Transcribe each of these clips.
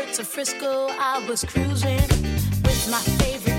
Of Frisco, I was cruising with my favorite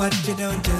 what you to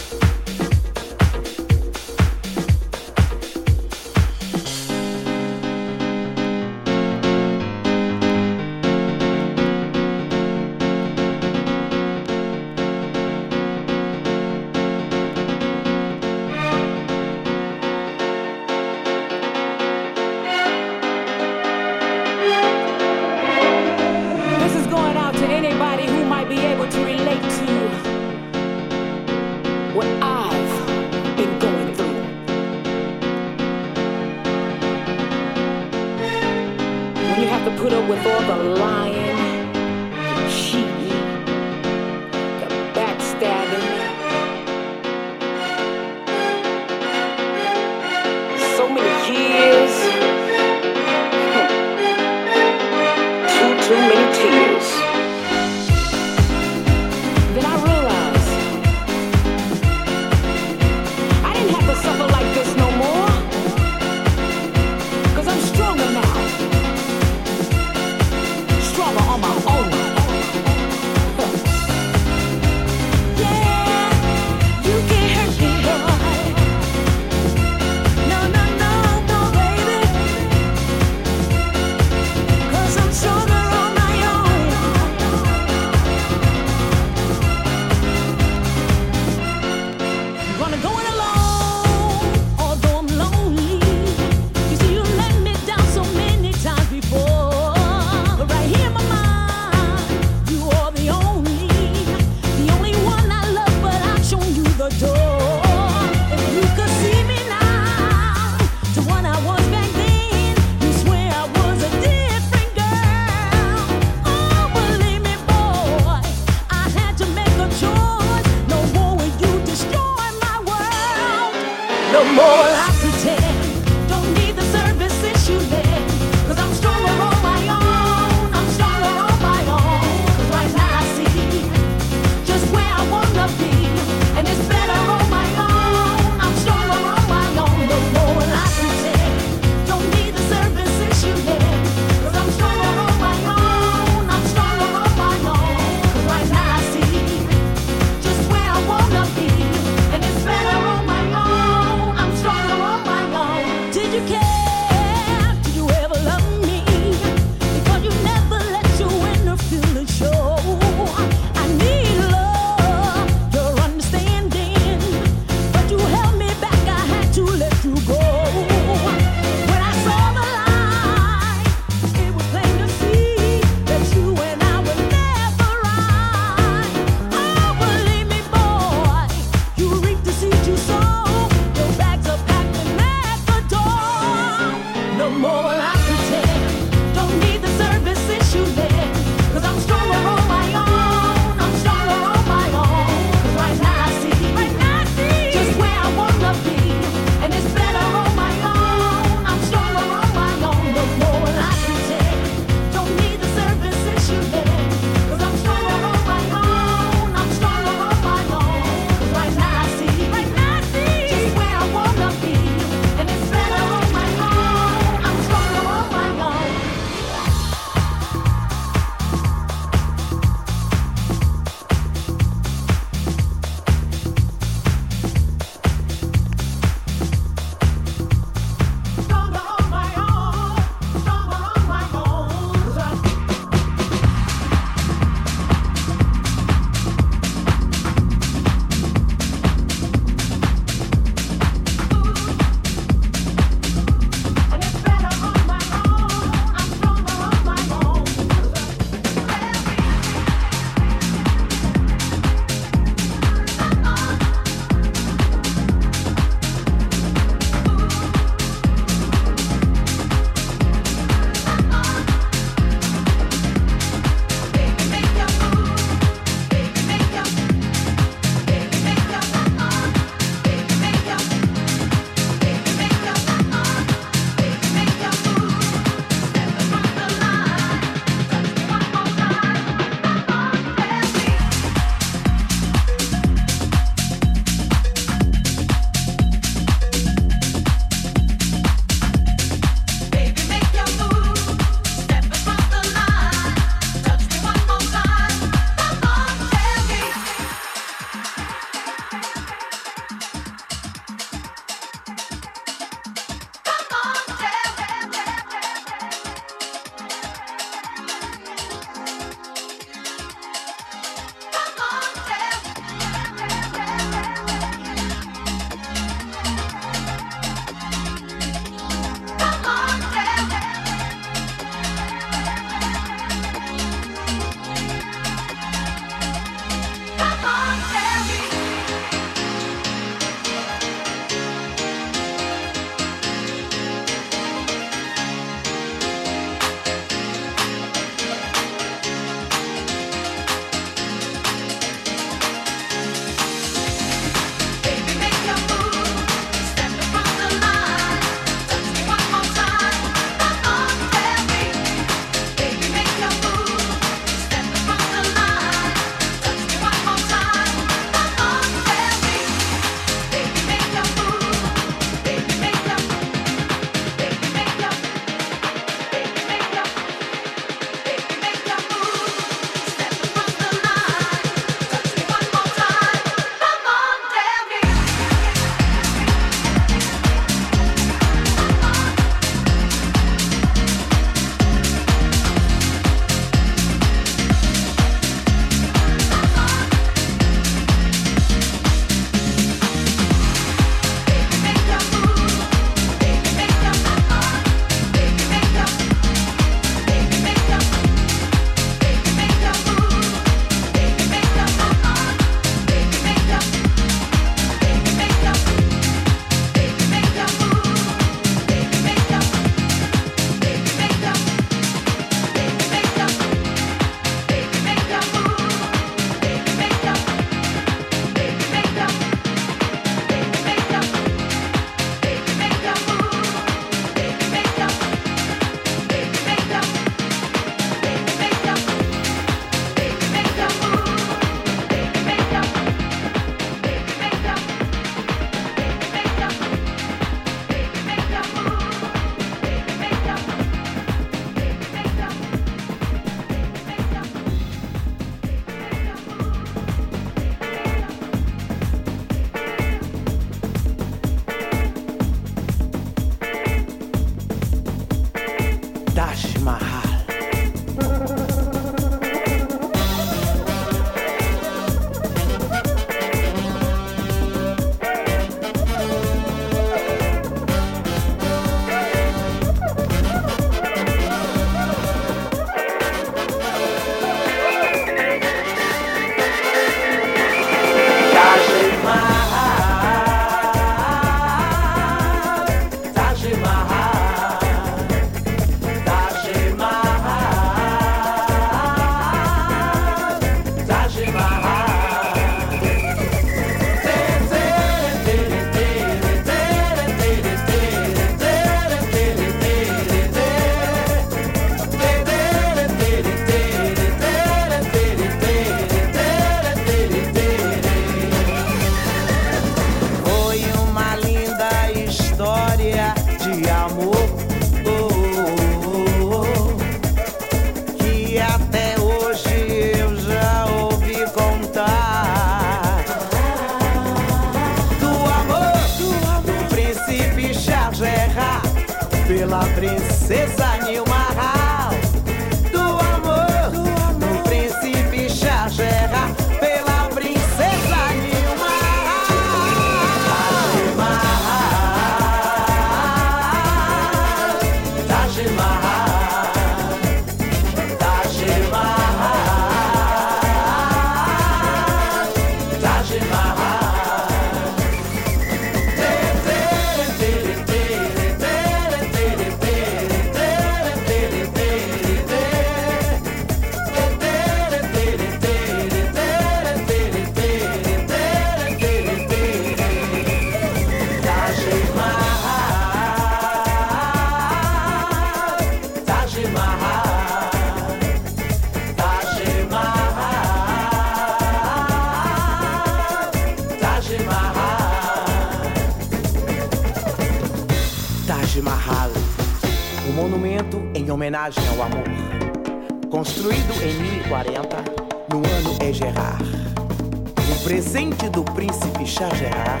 Shah Jahan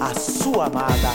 à sua amada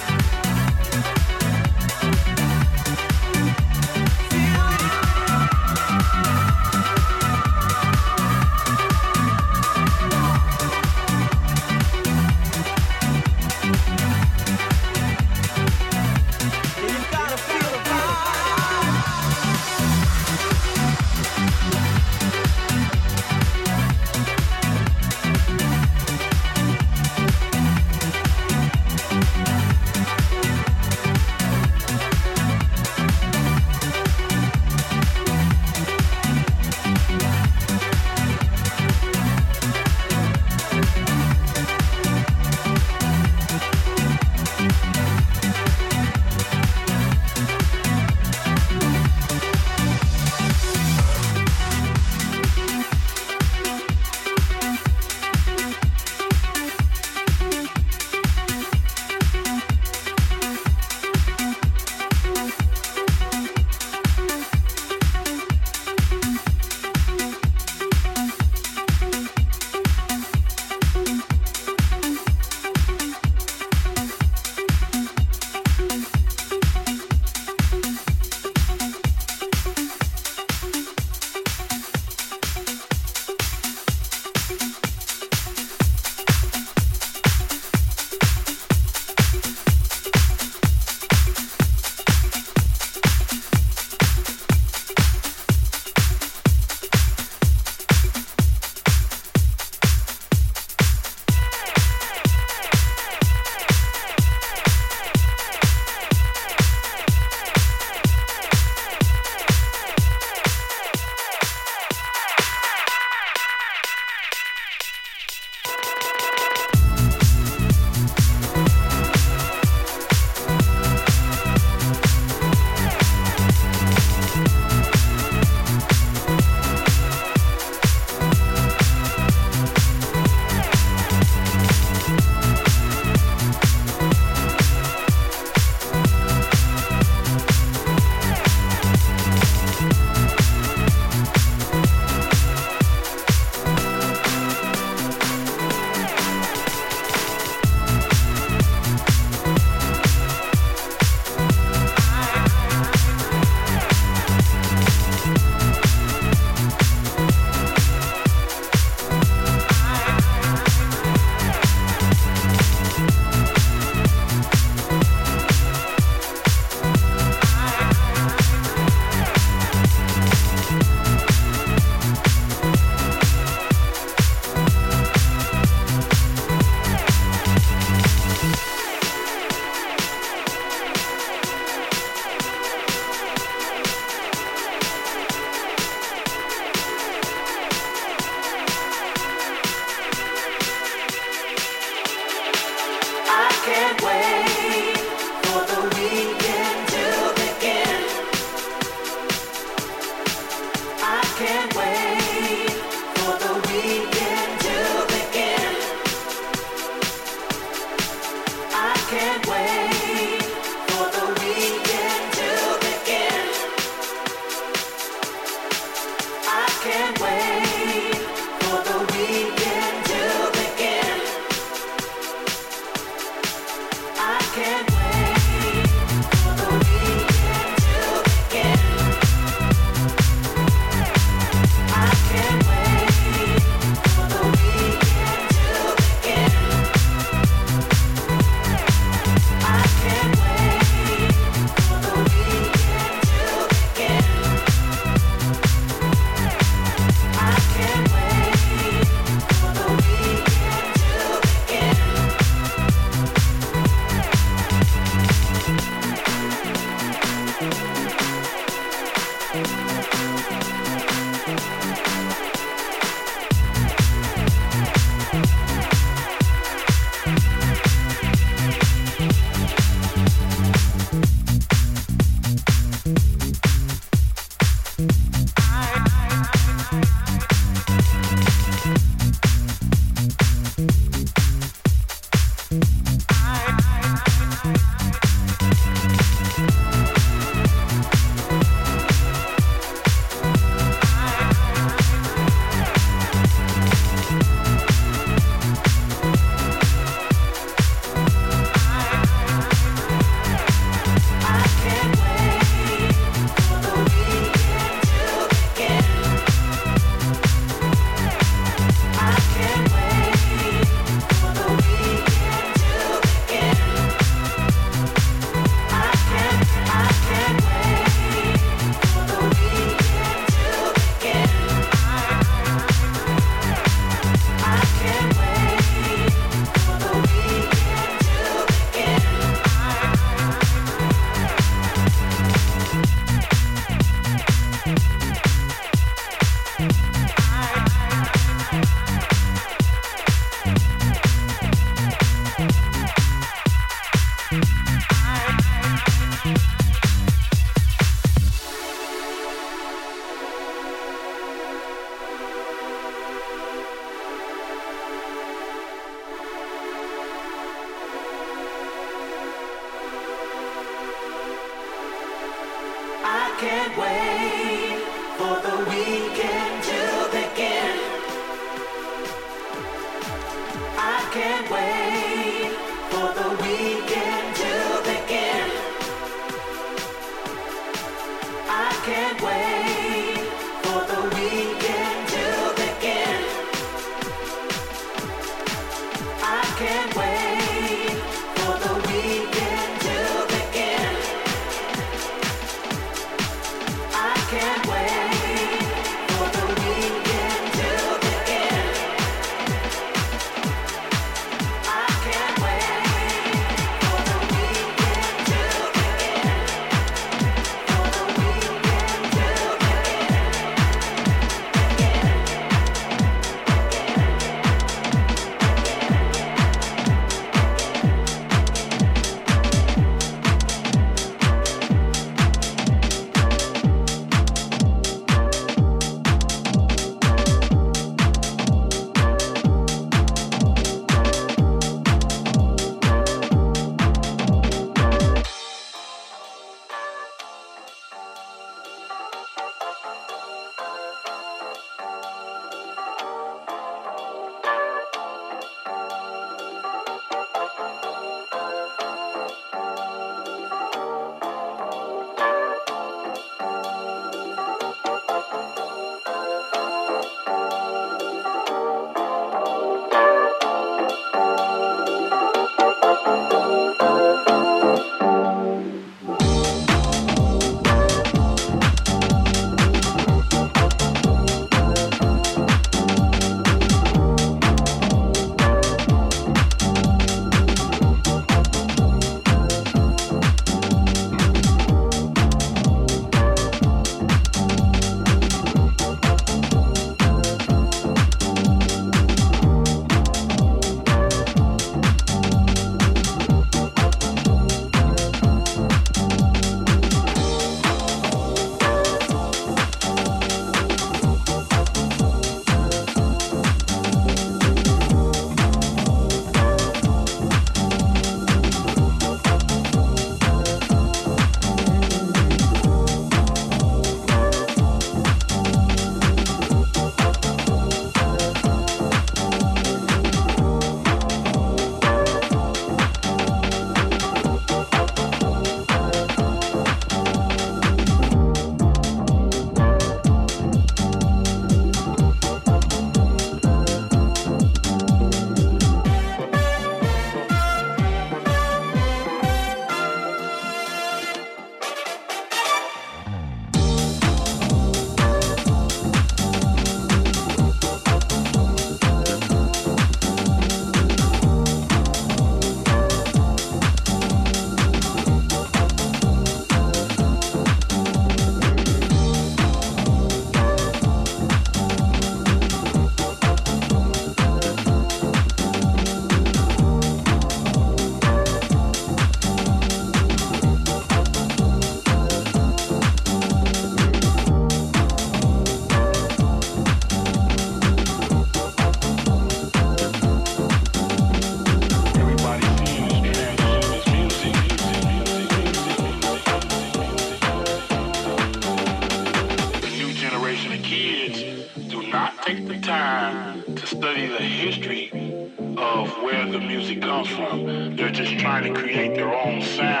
trying to create their own sound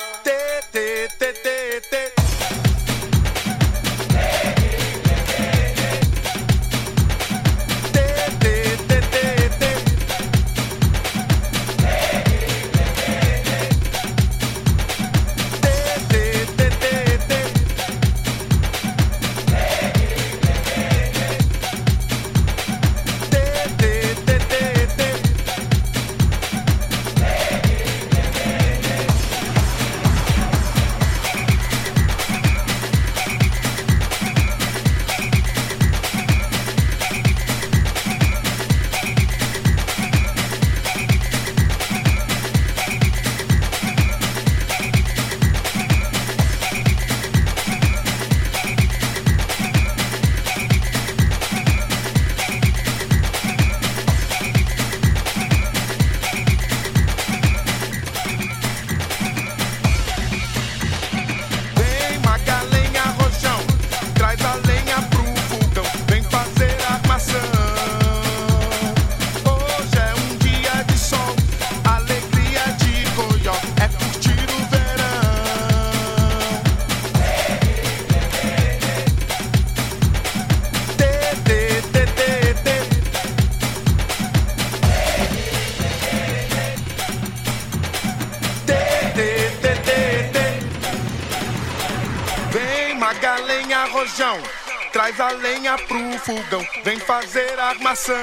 te, te, fogão, vem fazer armação.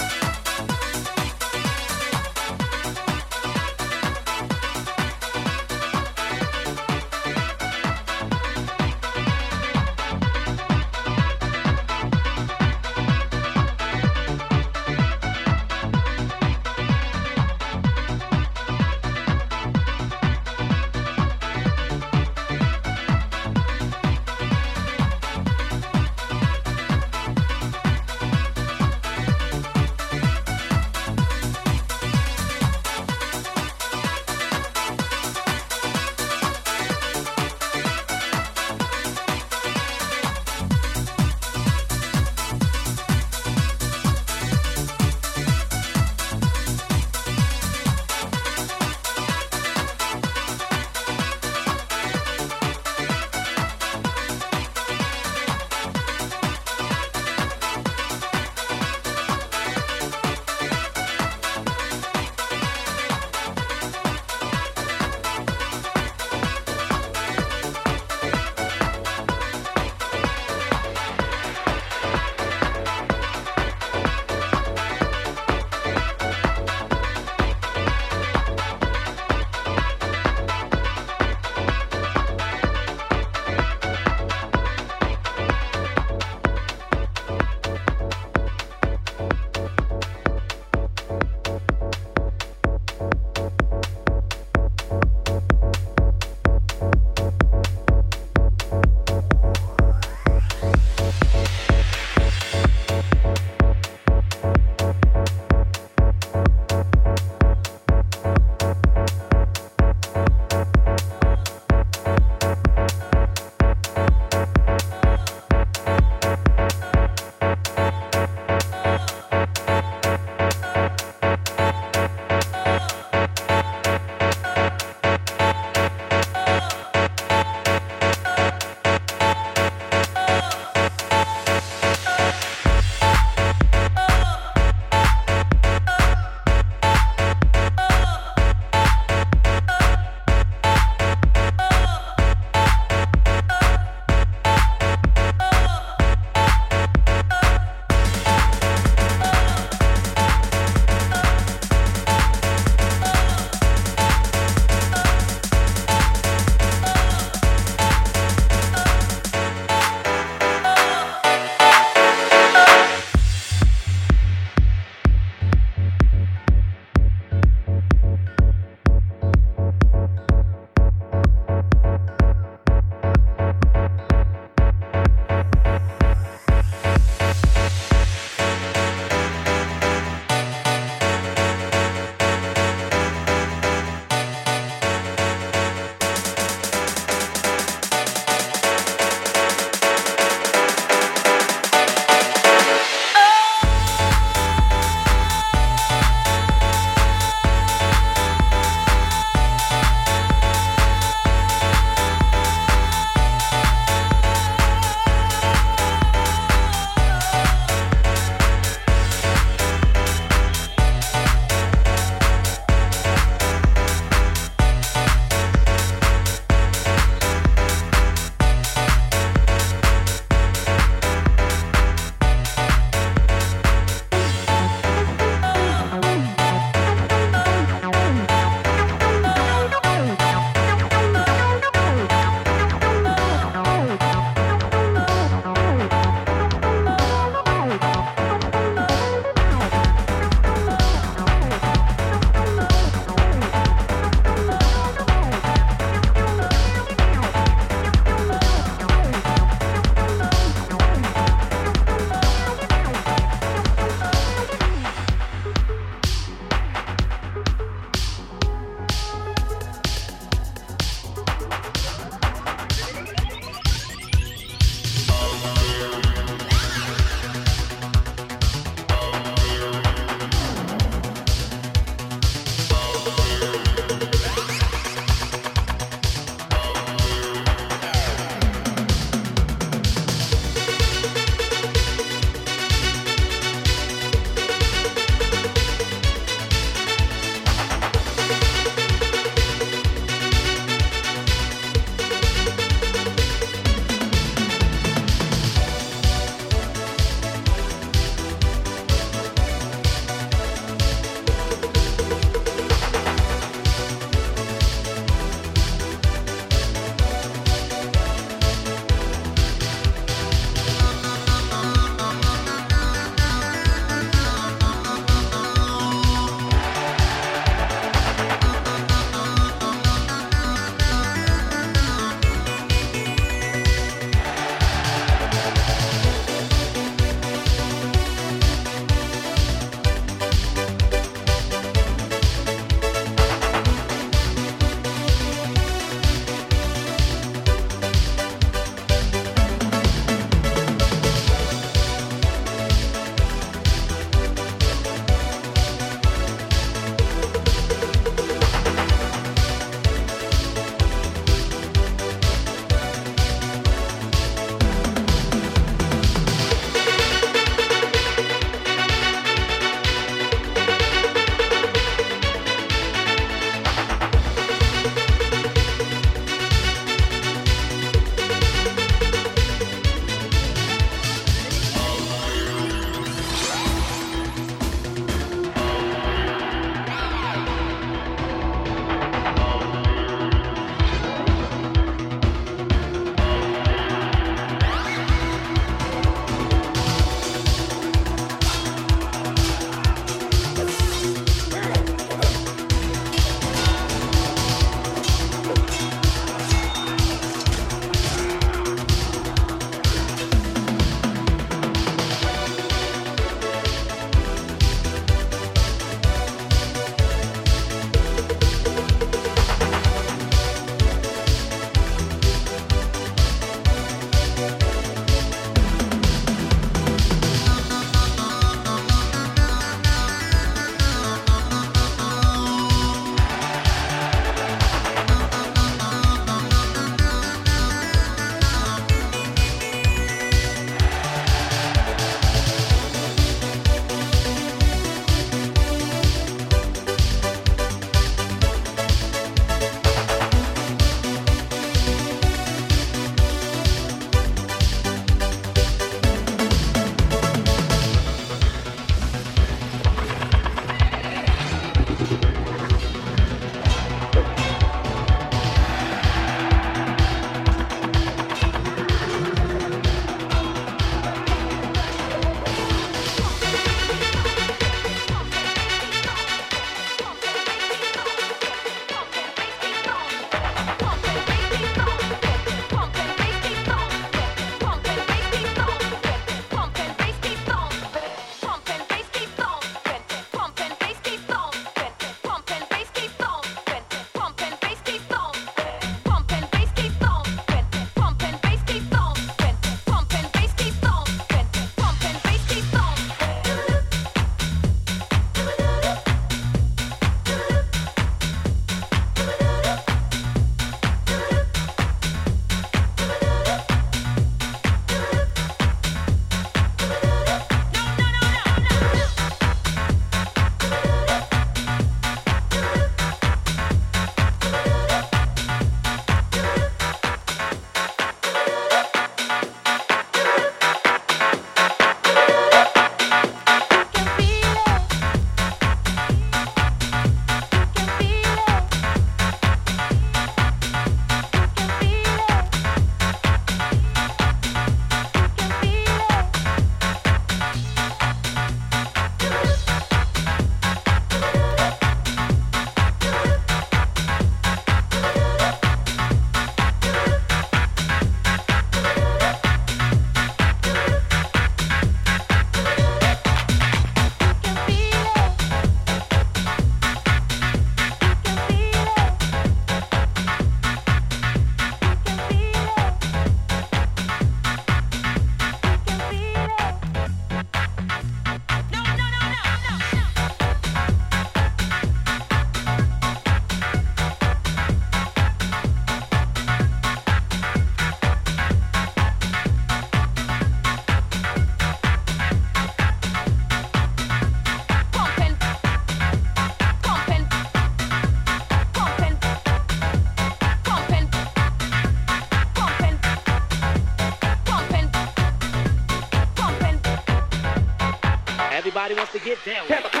To get down.